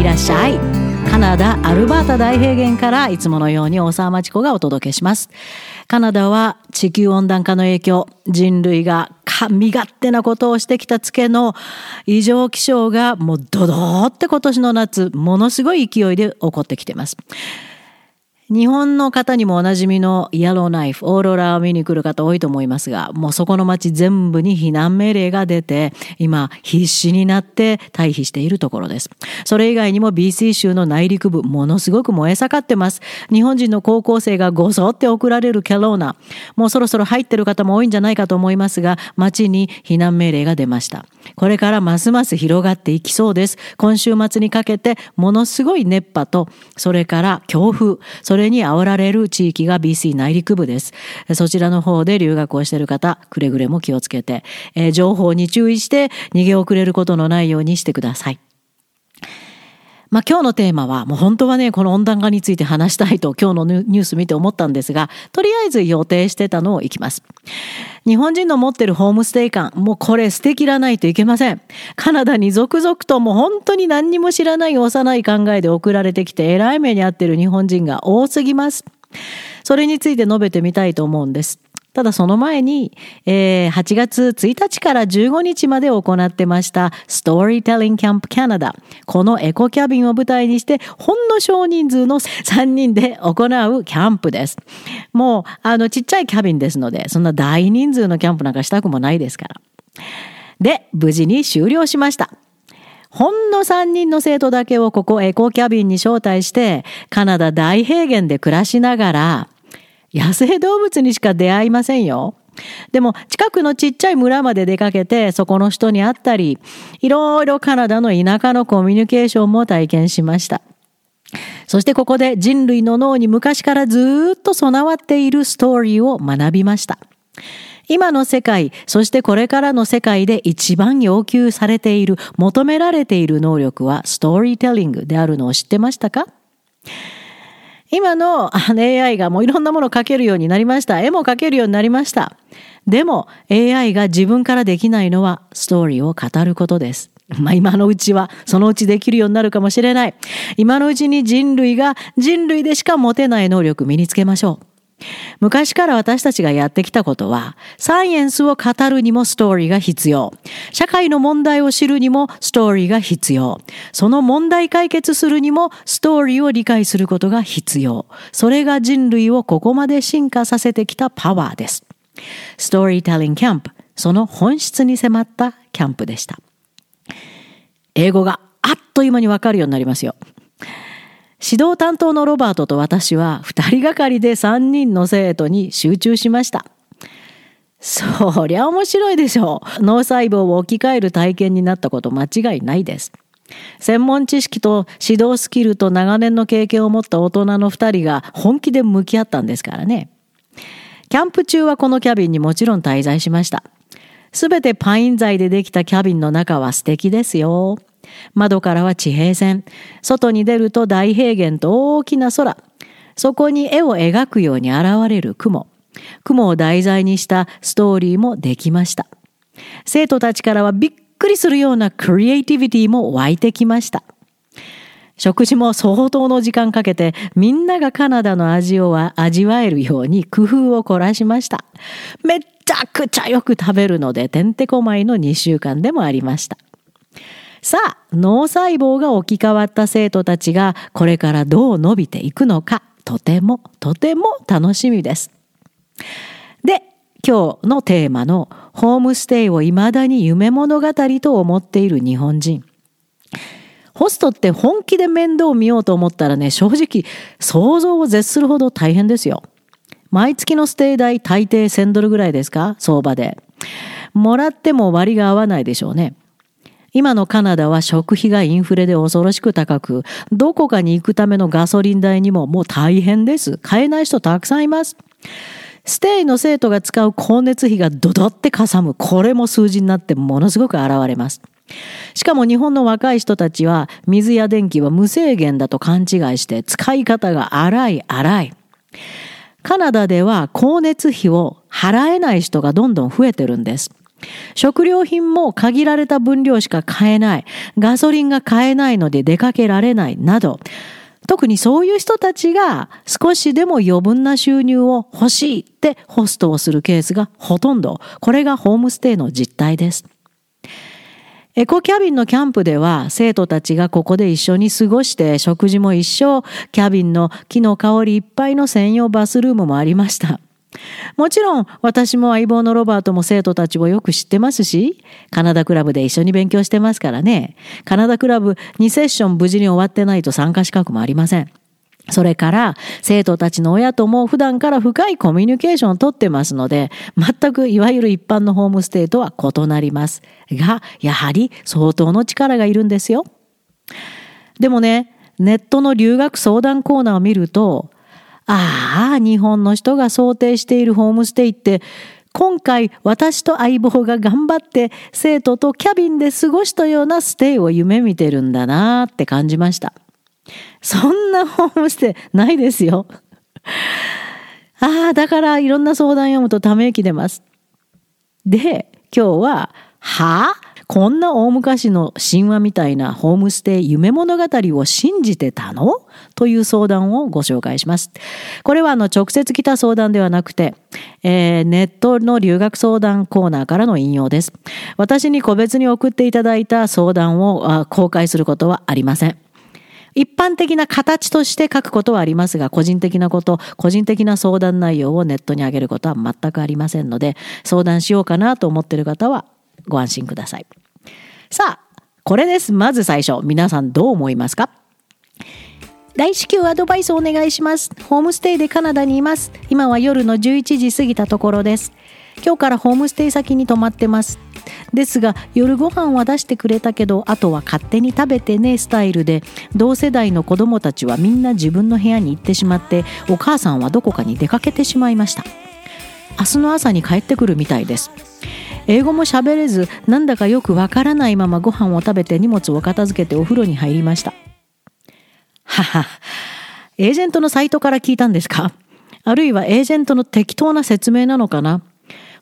いらっしゃい。カナダアルバータ大平原からいつものように大沢町子がお届けします。カナダは地球温暖化の影響。人類が身勝手なことをしてきたつけの異常気象がもうドドーって今年の夏ものすごい勢いで起こってきてます。日本の方にもおなじみのイエローナイフ、オーロラを見に来る方多いと思いますが、もうそこの街全部に避難命令が出て、今必死になって退避しているところです。それ以外にも BC 州の内陸部、ものすごく燃え盛ってます。日本人の高校生がごそって送られるケローナ。もうそろそろ入ってる方も多いんじゃないかと思いますが、街に避難命令が出ました。これからますます広がっていきそうです。今週末にかけて、ものすごい熱波と、それから強風、それそれに煽られる地域が BC 内陸部です。そちらの方で留学をしている方、くれぐれも気をつけて、え、情報に注意して逃げ遅れることのないようにしてください。まあ今日のテーマは、もう本当はね、この温暖化について話したいと今日のニュース見て思ったんですが、とりあえず予定してたのをいきます。日本人の持ってるホームステイ感、もうこれ捨てきらないといけません。カナダに続々ともう本当に何にも知らない幼い考えで送られてきて、偉い目に遭ってる日本人が多すぎます。それについて述べてみたいと思うんです。ただその前に、えー、8月1日から15日まで行ってましたストーリーテリングキャンプカナダ。このエコキャビンを舞台にしてほんの少人数の3人で行うキャンプです。もうあのちっちゃいキャビンですので、そんな大人数のキャンプなんかしたくもないですから。で、無事に終了しました。ほんの3人の生徒だけをここエコキャビンに招待してカナダ大平原で暮らしながら野生動物にしか出会いませんよ。でも近くのちっちゃい村まで出かけてそこの人に会ったりいろいろカナダの田舎のコミュニケーションも体験しました。そしてここで人類の脳に昔からずっと備わっているストーリーを学びました。今の世界、そしてこれからの世界で一番要求されている、求められている能力はストーリーテリングであるのを知ってましたか？今の AI がもういろんなものを描けるようになりました。絵も描けるようになりました。でも AI が自分からできないのはストーリーを語ることです。まあ今のうちはそのうちできるようになるかもしれない。今のうちに人類が人類でしか持てない能力身につけましょう。昔から私たちがやってきたことは、サイエンスを語るにもストーリーが必要。社会の問題を知るにもストーリーが必要。その問題解決するにもストーリーを理解することが必要。それが人類をここまで進化させてきたパワーです。ストーリーテリングキャンプ、その本質に迫ったキャンプでした。英語があっという間にわかるようになりますよ。指導担当のロバートと私は二人がかりで三人の生徒に集中しました。そりゃ面白いでしょう。脳細胞を置き換える体験になったこと間違いないです。専門知識と指導スキルと長年の経験を持った大人の二人が本気で向き合ったんですからね。キャンプ中はこのキャビンにもちろん滞在しました。すべてパイン材でできたキャビンの中は素敵ですよ。窓からは地平線。外に出ると大平原と大きな空。そこに絵を描くように現れる雲。雲を題材にしたストーリーもできました。生徒たちからはびっくりするようなクリエイティビティも湧いてきました。食事も相当の時間かけてみんながカナダの味を味わえるように工夫を凝らしました。めっちゃくちゃよく食べるのでてんてこまいの2週間でもありました。さあ、脳細胞が置き換わった生徒たちがこれからどう伸びていくのか、とてもとても楽しみです。で、今日のテーマのホームステイを未だに夢物語と思っている日本人。ホストって本気で面倒を見ようと思ったらね、正直想像を絶するほど大変ですよ。毎月のステイ代大抵1000ドルぐらいですか？相場で。もらっても割が合わないでしょうね。今のカナダは食費がインフレで恐ろしく高く、どこかに行くためのガソリン代にももう大変です。買えない人たくさんいます。ステイの生徒が使う光熱費がドドってかさむ。これも数字になってものすごく現れます。しかも日本の若い人たちは水や電気は無制限だと勘違いして使い方が荒い荒い。カナダでは光熱費を払えない人がどんどん増えてるんです。食料品も限られた分量しか買えない。ガソリンが買えないので出かけられないなど、特にそういう人たちが少しでも余分な収入を欲しいってホストをするケースがほとんど。これがホームステイの実態です。エコキャビンのキャンプでは生徒たちがここで一緒に過ごして食事も一緒、キャビンの木の香りいっぱいの専用バスルームもありました。もちろん私も相棒のロバートも生徒たちをよく知ってますし、カナダクラブで一緒に勉強してますからね。カナダクラブ2セッション無事に終わってないと参加資格もありません。それから生徒たちの親とも普段から深いコミュニケーションをとってますので、全くいわゆる一般のホームステイとは異なります。が、やはり相当の力がいるんですよ。でもね、ネットの留学相談コーナーを見ると、ああ、日本の人が想定しているホームステイって、今回私と相棒が頑張って生徒とキャビンで過ごしたようなステイを夢見てるんだなって感じました。そんなホームステイないですよ。ああ、だからいろんな相談読むとため息出ます。で、今日は、は？あこんな大昔の神話みたいなホームステイ夢物語を信じてたの？という相談をご紹介します。これはあの直接来た相談ではなくて、えー、ネットの留学相談コーナーからの引用です。私に個別に送っていただいた相談を公開することはありません。一般的な形として書くことはありますが、個人的なこと、個人的な相談内容をネットに上げることは全くありませんので、相談しようかなと思っている方はご安心ください。さあ、これです。まず最初。皆さんどう思いますか？大至急アドバイスお願いします。ホームステイでカナダにいます。今は夜の11時過ぎたところです。今日からホームステイ先に泊まってます。ですが夜ご飯は出してくれたけどあとは勝手に食べてねスタイルで同世代の子供たちはみんな自分の部屋に行ってしまってお母さんはどこかに出かけてしまいました明日の朝に帰ってくるみたいです英語も喋れずなんだかよくわからないままご飯を食べて荷物を片付けてお風呂に入りましたははエージェントのサイトから聞いたんですか？あるいはエージェントの適当な説明なのかな？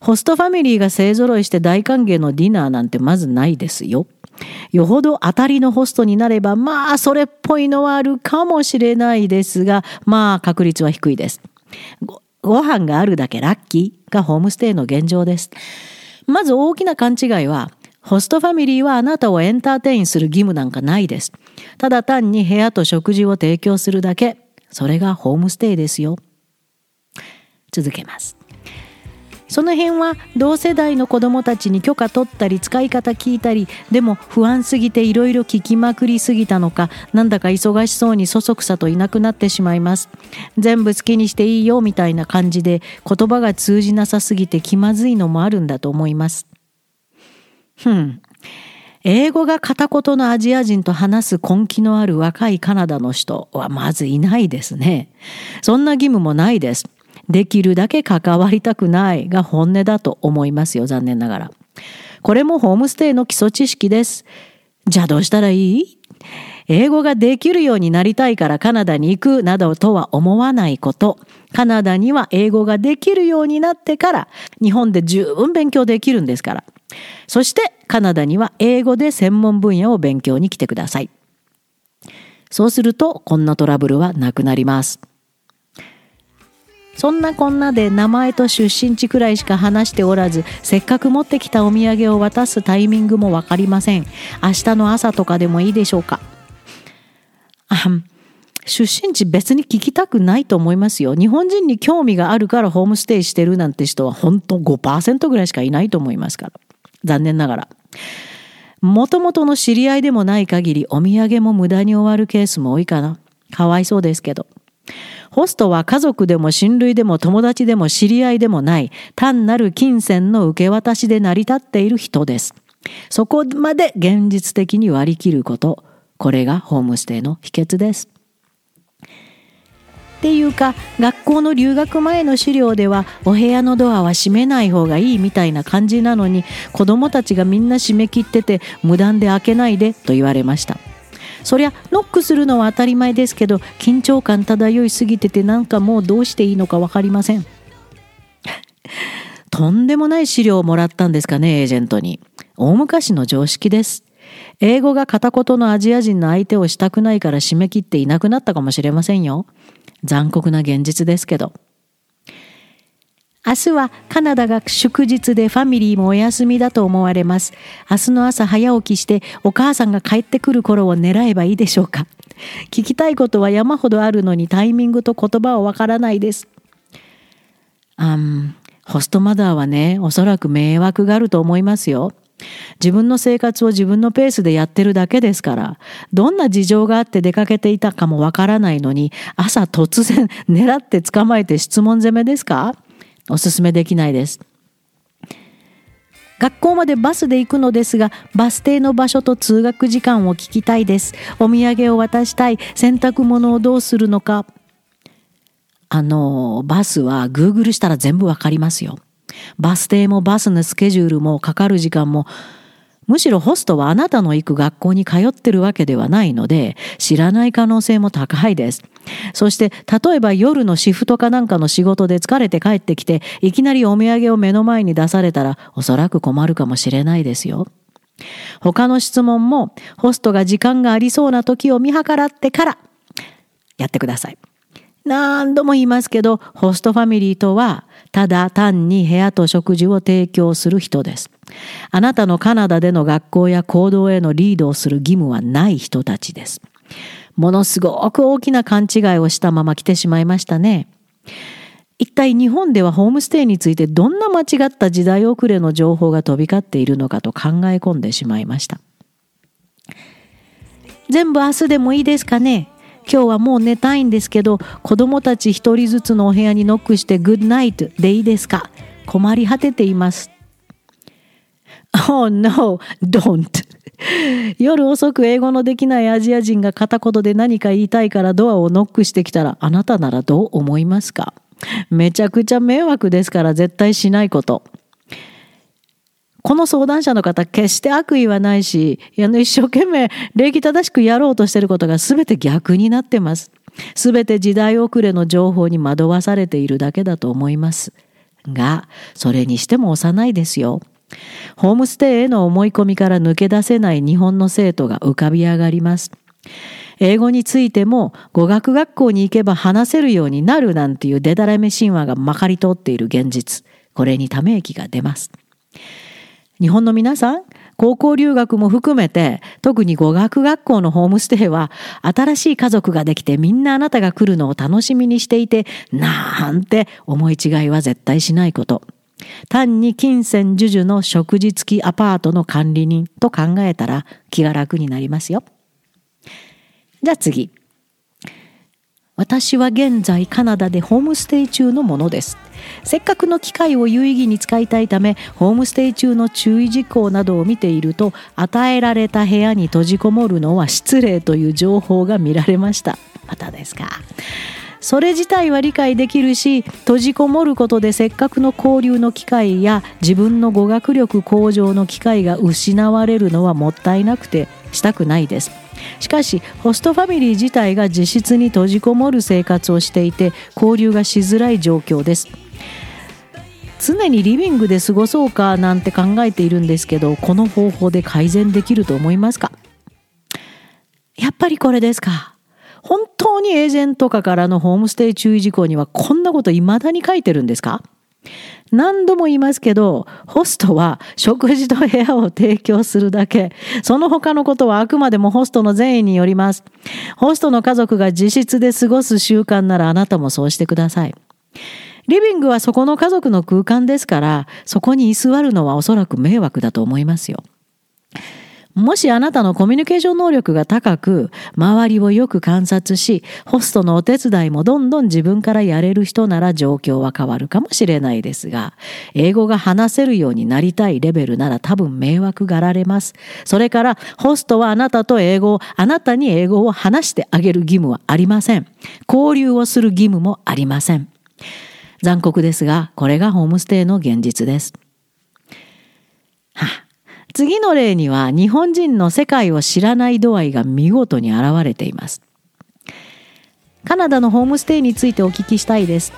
ホストファミリーが勢ぞろいして大歓迎のディナーなんてまずないですよ。よほど当たりのホストになれば、まあ、それっぽいのはあるかもしれないですが、まあ、確率は低いです。ご、ご飯があるだけラッキーがホームステイの現状です。まず大きな勘違いは、ホストファミリーはあなたをエンターテインする義務なんかないです。ただ単に部屋と食事を提供するだけ。それがホームステイですよ。続けます。その辺は同世代の子供たちに許可取ったり使い方聞いたりでも不安すぎていろいろ聞きまくりすぎたのかなんだか忙しそうにそそくさといなくなってしまいます全部好きにしていいよみたいな感じで言葉が通じなさすぎて気まずいのもあるんだと思いますふん英語が片言のアジア人と話す根気のある若いカナダの人はまずいないですね。そんな義務もないです。できるだけ関わりたくないが本音だと思いますよ、残念ながら。これもホームステイの基礎知識です。じゃあどうしたらいい？英語ができるようになりたいからカナダに行くなどとは思わないこと。カナダには英語ができるようになってから日本で十分勉強できるんですから。そしてカナダには英語で専門分野を勉強に来てください。そうするとこんなトラブルはなくなります。そんなこんなで名前と出身地くらいしか話しておらずせっかく持ってきたお土産を渡すタイミングも分かりません。明日の朝とかでもいいでしょうか。あん出身地別に聞きたくないと思いますよ。日本人に興味があるからホームステイしてるなんて人は本当5%ぐらいしかいないと思いますから。残念ながら。もともとの知り合いでもない限りお土産も無駄に終わるケースも多いかな。かわいそうですけど。ホストは家族でも親類でも友達でも知り合いでもない単なる金銭の受け渡しで成り立っている人です。そこまで現実的に割り切ること。これがホームステイの秘訣です。っていうか学校の留学前の資料ではお部屋のドアは閉めない方がいいみたいな感じなのに子供たちがみんな閉め切ってて無断で開けないでと言われました。そりゃノックするのは当たり前ですけど緊張感漂いすぎててなんかもうどうしていいのか分かりません とんでもない資料をもらったんですかね、エージェントに。大昔の常識です。英語が片言のアジア人の相手をしたくないから締め切っていなくなったかもしれませんよ。残酷な現実ですけど。明日はカナダが祝日でファミリーもお休みだと思われます。明日の朝早起きしてお母さんが帰ってくる頃を狙えばいいでしょうか。聞きたいことは山ほどあるのにタイミングと言葉はわからないです。あん、ホストマダーはね、おそらく迷惑があると思いますよ。自分の生活を自分のペースでやってるだけですから、どんな事情があって出かけていたかもわからないのに、朝突然狙って捕まえて質問攻めですか？おすすめできないです。学校までバスで行くのですが、バス停の場所と通学時間を聞きたいです。お土産を渡したい。洗濯物をどうするのか。あの、バスは Google したら全部わかりますよ。バス停もバスのスケジュールもかかる時間もむしろホストはあなたの行く学校に通ってるわけではないので、知らない可能性も高いです。そして、例えば夜のシフトかなんかの仕事で疲れて帰ってきて、いきなりお土産を目の前に出されたら、おそらく困るかもしれないですよ。他の質問も、ホストが時間がありそうな時を見計らってから、やってください。何度も言いますけど、ホストファミリーとは、ただ単に部屋と食事を提供する人です。あなたのカナダでの学校や行動へのリードをする義務はない人たちです。ものすごく大きな勘違いをしたまま来てしまいましたね。一体日本ではホームステイについてどんな間違った時代遅れの情報が飛び交っているのかと考え込んでしまいました。全部明日でもいいですかね？今日はもう寝たいんですけど子供たち一人ずつのお部屋にノックしてグッナイトでいいですか？困り果てています。Oh no, don't. 夜遅く英語のできないアジア人が片言で何か言いたいからドアをノックしてきたらあなたならどう思いますか？めちゃくちゃ迷惑ですから絶対しないこと。この相談者の方、決して悪意はないし、一生懸命礼儀正しくやろうとしていることが全て逆になってます。全て時代遅れの情報に惑わされているだけだと思います。が、それにしても幼いですよ。ホームステイへの思い込みから抜け出せない日本の生徒が浮かび上がります。英語についても語学学校に行けば話せるようになるなんていうデタラメ神話がまかり通っている現実。これにため息が出ます。日本の皆さん、高校留学も含めて、特に語学学校のホームステイは、新しい家族ができてみんなあなたが来るのを楽しみにしていて、なんて思い違いは絶対しないこと。単に金銭授受の食事付きアパートの管理人と考えたら気が楽になりますよ。じゃあ次。私は現在カナダでホームステイ中のものです。せっかくの機会を有意義に使いたいため、ホームステイ中の注意事項などを見ていると、与えられた部屋に閉じこもるのは失礼という情報が見られました。またですか。それ自体は理解できるし閉じこもることでせっかくの交流の機会や自分の語学力向上の機会が失われるのはもったいなくてしたくないですしかしホストファミリー自体が自室に閉じこもる生活をしていて交流がしづらい状況です。常にリビングで過ごそうかなんて考えているんですけどこの方法で改善できると思いますか？やっぱりこれですか。本当にエージェントとかからのホームステイ注意事項にはこんなこと未だに書いてるんですか？何度も言いますけど、ホストは食事と部屋を提供するだけ。その他のことはあくまでもホストの善意によります。ホストの家族が自室で過ごす習慣ならあなたもそうしてください。リビングはそこの家族の空間ですから、そこに居座るのはおそらく迷惑だと思いますよ。もしあなたのコミュニケーション能力が高く、周りをよく観察し、ホストのお手伝いもどんどん自分からやれる人なら状況は変わるかもしれないですが、英語が話せるようになりたいレベルなら多分迷惑がられます。それから、ホストはあなたと英語を、あなたに英語を話してあげる義務はありません。交流をする義務もありません。残酷ですが、これがホームステイの現実です。はあ次の例には日本人の世界を知らない度合いが見事に現れています。カナダのホームステイについてお聞きしたいです。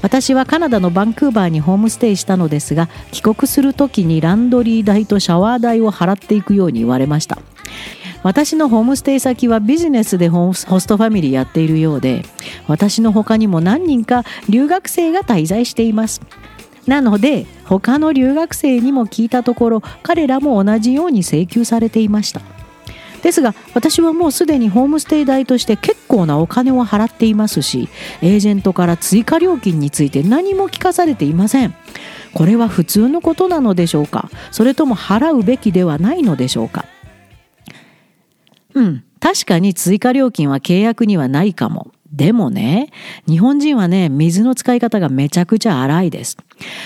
私はカナダのバンクーバーにホームステイしたのですが帰国する時にランドリー代とシャワー代を払っていくように言われました私のホームステイ先はビジネスでホストファミリーやっているようで私の他にも何人か留学生が滞在していますなので他の留学生にも聞いたところ彼らも同じように請求されていました。ですが私はもうすでにホームステイ代として結構なお金を払っていますしエージェントから追加料金について何も聞かされていません。これは普通のことなのでしょうか？それとも払うべきではないのでしょうか？うん確かに追加料金は契約にはないかも。でもね、日本人はね、水の使い方がめちゃくちゃ荒いです。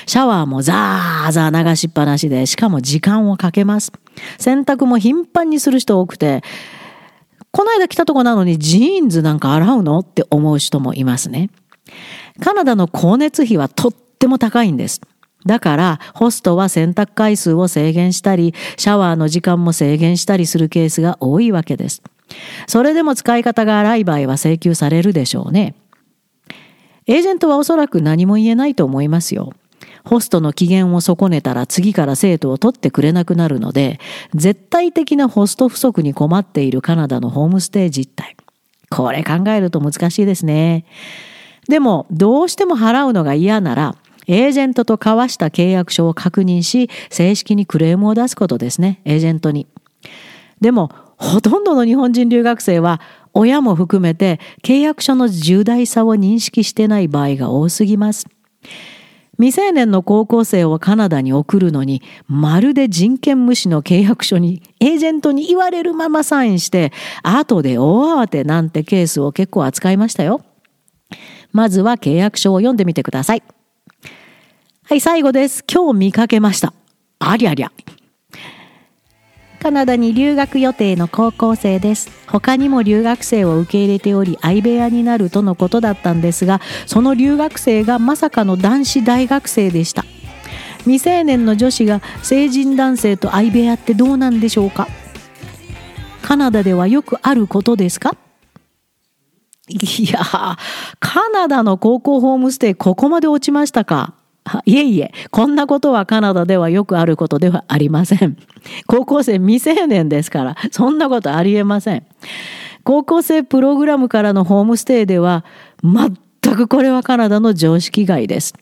シャワーもザーザー流しっぱなしで、しかも時間をかけます。洗濯も頻繁にする人多くて、この間来たとこなのにジーンズなんか洗うのって思う人もいますね。カナダの光熱費はとっても高いんです。だから、ホストは洗濯回数を制限したり、シャワーの時間も制限したりするケースが多いわけです。それでも使い方が荒い場合は請求されるでしょうね。エージェントはおそらく何も言えないと思いますよ。ホストの機嫌を損ねたら次から生徒を取ってくれなくなるので、絶対的なホスト不足に困っているカナダのホームステイ実態。これ考えると難しいですね。でも、どうしても払うのが嫌なら、エージェントと交わした契約書を確認し、正式にクレームを出すことですね、エージェントに。でも、ほとんどの日本人留学生は親も含めて契約書の重大さを認識してない場合が多すぎます。未成年の高校生をカナダに送るのにまるで人権無視の契約書にエージェントに言われるままサインして後で大慌てなんてケースを結構扱いましたよ。まずは契約書を読んでみてください。はい、最後です。今日見かけました。ありゃりゃ。カナダに留学予定の高校生です。他にも留学生を受け入れており相部屋になるとのことだったんですがその留学生がまさかの男子大学生でした。未成年の女子が成人男性と相部屋ってどうなんでしょうか？カナダではよくあることですか？いやカナダの高校ホームステイここまで落ちましたか？いえいえ、こんなことはカナダではよくあることではありません。高校生未成年ですから、そんなことありえません。高校生プログラムからのホームステイでは、全くこれはカナダの常識外です。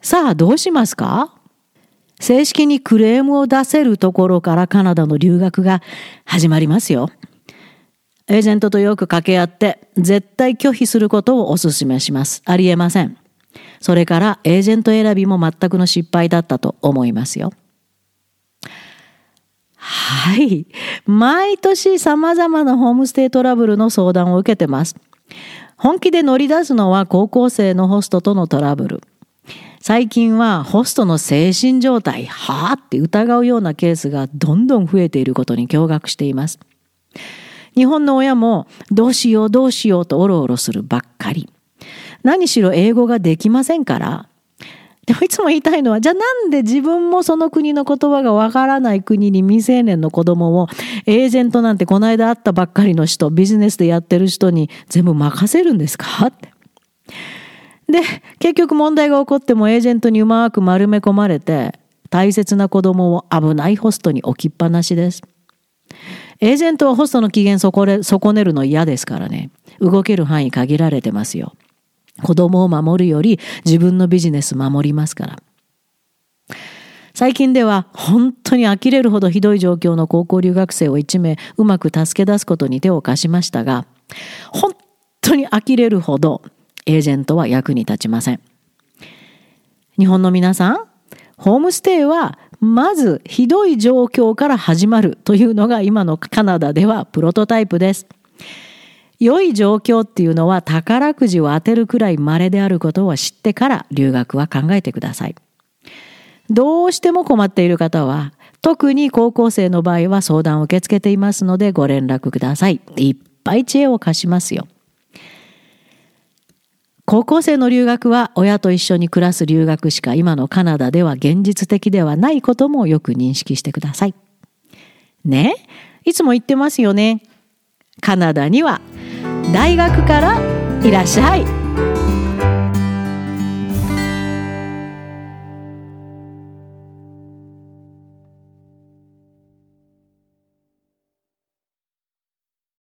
さあ、どうしますか？正式にクレームを出せるところからカナダの留学が始まりますよ。エージェントとよく掛け合って、絶対拒否することをお勧めします。ありえません。それからエージェント選びも全くの失敗だったと思いますよ。はい。毎年様々なホームステイトラブルの相談を受けてます。本気で乗り出すのは高校生のホストとのトラブル。最近はホストの精神状態、はあって疑うようなケースがどんどん増えていることに驚愕しています。日本の親もどうしようどうしようとおろおろするばっかり。何しろ英語ができませんから。でもいつも言いたいのは、じゃあなんで自分もその国の言葉がわからない国に未成年の子供をエージェントなんてこの間会ったばっかりの人、ビジネスでやってる人に全部任せるんですか？って。で、結局問題が起こってもエージェントにうまく丸め込まれて、大切な子供を危ないホストに置きっぱなしです。エージェントはホストの機嫌損ねるの嫌ですからね。動ける範囲限られてますよ。子供を守るより自分のビジネス守りますから。最近では本当に呆れるほどひどい状況の高校留学生を1名うまく助け出すことに手を貸しましたが、本当に呆れるほどエージェントは役に立ちません。日本の皆さん、ホームステイはまずひどい状況から始まるというのが今のカナダではプロトタイプです。良い状況っていうのは宝くじを当てるくらい稀であることを知ってから留学は考えてください。どうしても困っている方は、特に高校生の場合は相談を受け付けていますのでご連絡ください。いっぱい知恵を貸しますよ。高校生の留学は親と一緒に暮らす留学しか今のカナダでは現実的ではないこともよく認識してください。ね？いつも言ってますよね。カナダには大学からいらっしゃい。